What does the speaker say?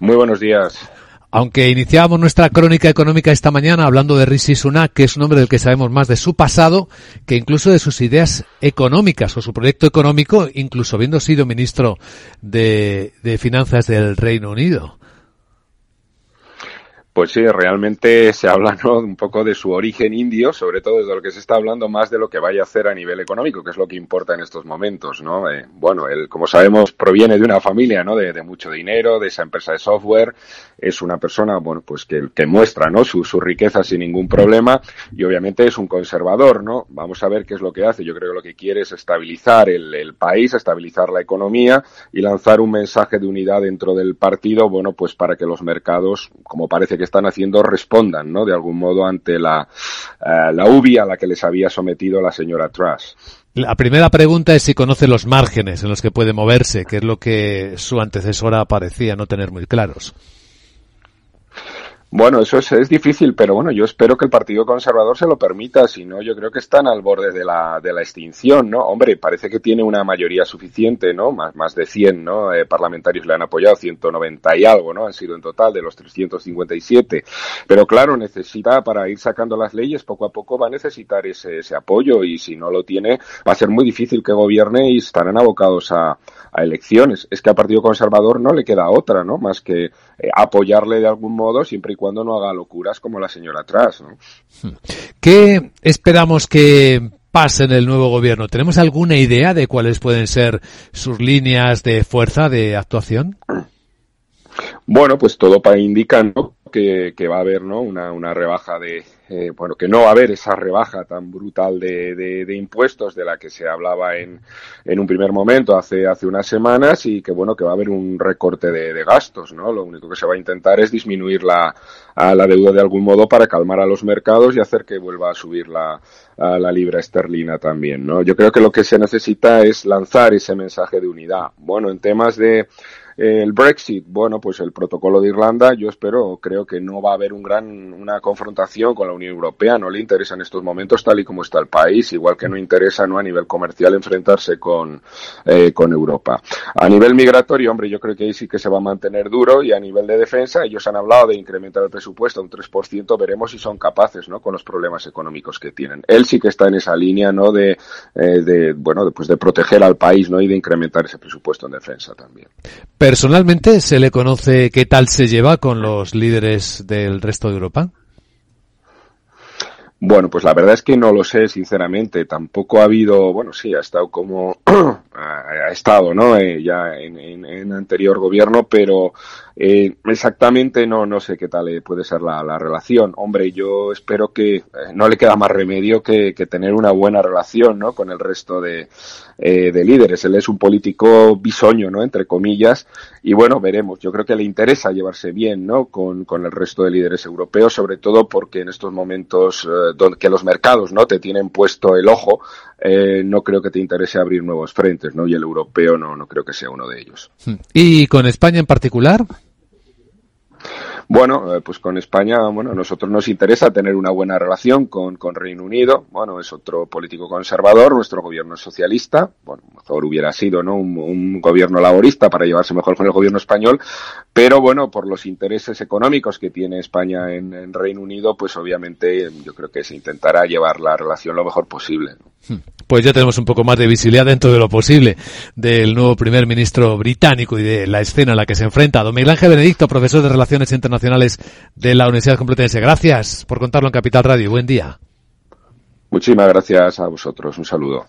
Muy buenos días. Aunque iniciábamos nuestra crónica económica esta mañana hablando de Rishi Sunak, que es un hombre del que sabemos más de su pasado que incluso de sus ideas económicas o su proyecto económico, incluso habiendo sido ministro de, de Finanzas del Reino Unido. Pues sí, realmente se habla ¿no? un poco de su origen indio, sobre todo desde lo que se está hablando más de lo que vaya a hacer a nivel económico, que es lo que importa en estos momentos, ¿no? Eh, bueno, él, como sabemos, proviene de una familia, ¿no? De, mucho dinero, de esa empresa de software, es una persona, bueno, pues que, que muestra, ¿no? Su, su, riqueza sin ningún problema y obviamente es un conservador, ¿no? Vamos a ver qué es lo que hace. Yo creo que lo que quiere es estabilizar el, el país, estabilizar la economía y lanzar un mensaje de unidad dentro del partido, bueno, pues para que los mercados, como parece que están haciendo respondan, ¿no? De algún modo ante la, uh, la UBI a la que les había sometido la señora Truss. La primera pregunta es si conoce los márgenes en los que puede moverse, que es lo que su antecesora parecía no tener muy claros. Bueno, eso es, es, difícil, pero bueno, yo espero que el Partido Conservador se lo permita, si no, yo creo que están al borde de la, de la extinción, ¿no? Hombre, parece que tiene una mayoría suficiente, ¿no? Más, más de 100, ¿no? Eh, parlamentarios le han apoyado, 190 y algo, ¿no? Han sido en total de los 357. Pero claro, necesita, para ir sacando las leyes, poco a poco va a necesitar ese, ese apoyo y si no lo tiene, va a ser muy difícil que gobierne y estarán abocados a, a elecciones. Es que al Partido Conservador no le queda otra, ¿no? Más que eh, apoyarle de algún modo siempre y cuando no haga locuras como la señora atrás. ¿no? ¿Qué esperamos que pase en el nuevo gobierno? ¿Tenemos alguna idea de cuáles pueden ser sus líneas de fuerza de actuación? Bueno, pues todo para indicar ¿no? Que, va a haber ¿no? una, una rebaja de, eh, bueno, que no va a haber esa rebaja tan brutal de, de, de impuestos de la que se hablaba en, en, un primer momento hace, hace unas semanas y que bueno, que va a haber un recorte de, de gastos, ¿no? Lo único que se va a intentar es disminuir la, a la deuda de algún modo para calmar a los mercados y hacer que vuelva a subir la, a la libra esterlina también, ¿no? Yo creo que lo que se necesita es lanzar ese mensaje de unidad. Bueno, en temas de el Brexit, bueno, pues el protocolo de Irlanda, yo espero, creo que no va a haber un gran, una confrontación con la Unión Europea, no le interesa en estos momentos tal y como está el país, igual que no interesa, no a nivel comercial enfrentarse con, eh, con Europa. A nivel migratorio, hombre, yo creo que ahí sí que se va a mantener duro y a nivel de defensa, ellos han hablado de incrementar el presupuesto a un 3%, veremos si son capaces, ¿no? Con los problemas económicos que tienen. Él sí que está en esa línea, ¿no? De, eh, bueno, de proteger al país, ¿no? Y de incrementar ese presupuesto en defensa también. Personalmente, ¿se le conoce qué tal se lleva con los líderes del resto de Europa? Bueno, pues la verdad es que no lo sé, sinceramente. Tampoco ha habido, bueno, sí, ha estado como, ha estado, ¿no? Eh, ya en, en, anterior gobierno, pero eh, exactamente no, no sé qué tal eh, puede ser la, la, relación. Hombre, yo espero que no le queda más remedio que, que, tener una buena relación, ¿no? Con el resto de, de líderes. Él es un político bisoño, ¿no? Entre comillas. Y bueno, veremos. Yo creo que le interesa llevarse bien, ¿no? Con, con el resto de líderes europeos, sobre todo porque en estos momentos donde que los mercados, ¿no? Te tienen puesto el ojo, eh, no creo que te interese abrir nuevos frentes, ¿no? Y el europeo no, no creo que sea uno de ellos. ¿Y con España en particular? Bueno, eh, pues con España, bueno, a nosotros nos interesa tener una buena relación con, con Reino Unido. Bueno, es otro político conservador, nuestro gobierno es socialista. Bueno, mejor hubiera sido, ¿no? Un, gobierno laborista para llevarse mejor con el gobierno español. Pero bueno, por los intereses económicos que tiene España en, Reino Unido, pues obviamente yo creo que se intentará llevar la relación lo mejor posible. ¿no? Pues ya tenemos un poco más de visibilidad dentro de lo posible del nuevo primer ministro británico y de la escena a la que se enfrenta. Don Miguel Ángel Benedicto, profesor de Relaciones Internacionales de la Universidad Complutense. Gracias por contarlo en Capital Radio. Buen día. Muchísimas gracias a vosotros. Un saludo.